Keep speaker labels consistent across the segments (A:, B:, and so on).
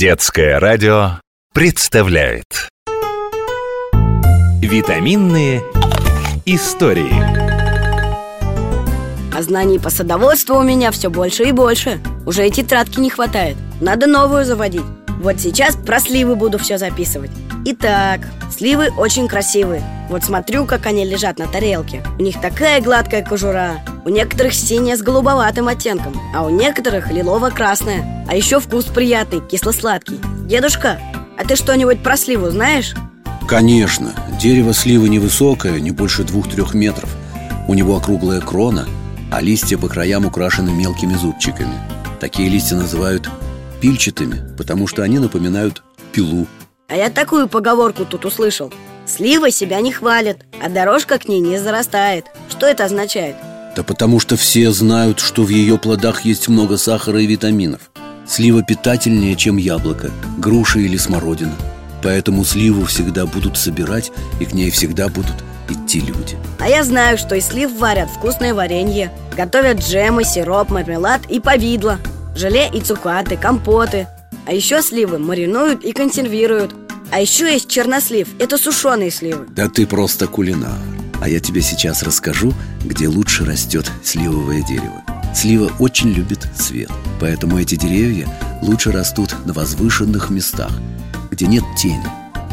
A: Детское радио представляет. Витаминные истории.
B: А знаний по садоводству у меня все больше и больше. Уже и тетрадки не хватает. Надо новую заводить. Вот сейчас про сливы буду все записывать. Итак, сливы очень красивые. Вот смотрю, как они лежат на тарелке. У них такая гладкая кожура У некоторых синяя с голубоватым оттенком А у некоторых лилово-красная А еще вкус приятный, кисло-сладкий. Дедушка, а ты что-нибудь про сливу знаешь?
C: Конечно, дерево сливы невысокое, не больше двух-трех метров. У него округлая крона, а листья по краям украшены мелкими зубчиками. Такие листья называют пильчатыми, потому что они напоминают пилу.
B: А я такую поговорку тут услышал. Слива себя не хвалит, а дорожка к ней не зарастает Что это означает?
C: Да потому что все знают, что в ее плодах есть много сахара и витаминов. Слива питательнее, чем яблоко, груша или смородина. Поэтому сливу всегда будут собирать, и к ней всегда будут идти люди.
B: А я знаю, что из слив варят вкусное варенье. Готовят джемы, сироп, мармелад и повидло. Желе и цукаты, компоты. А еще сливы маринуют и консервируют. А еще есть чернослив, это сушеные сливы.
C: Да ты просто кулинар А я тебе сейчас расскажу, где лучше растет сливовое дерево. Слива очень любит свет Поэтому эти деревья лучше растут на возвышенных местах Где нет тени.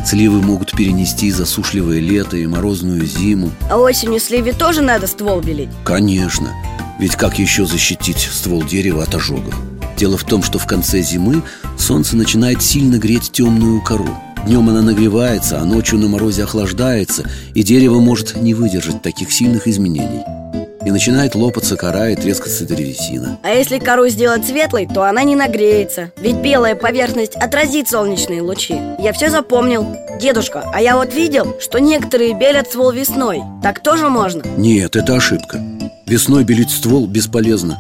C: Сливы могут перенести засушливое лето и морозную зиму.
B: А осенью сливе тоже надо ствол белить?
C: Конечно, ведь как еще защитить ствол дерева от ожогов? Дело в том, что в конце зимы солнце начинает сильно греть темную кору Днем она нагревается, а ночью на морозе охлаждается И дерево может не выдержать таких сильных изменений. И начинает лопаться кора и трескаться древесина.
B: А если кору сделать светлой, то она не нагреется. Ведь белая поверхность отразит солнечные лучи. Я все запомнил. Дедушка, а я вот видел, что некоторые белят ствол весной. Так тоже можно?
C: Нет, это ошибка. Весной белить ствол бесполезно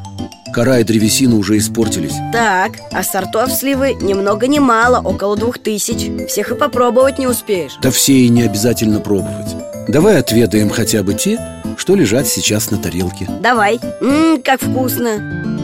C: Кора и древесина уже испортились.
B: Так, а сортов сливы ни много ни мало, около двух тысяч. Всех и попробовать не успеешь.
C: Да все и не обязательно пробовать. Давай отведаем хотя бы те, что лежат сейчас на тарелке.
B: Давай, ммм, как вкусно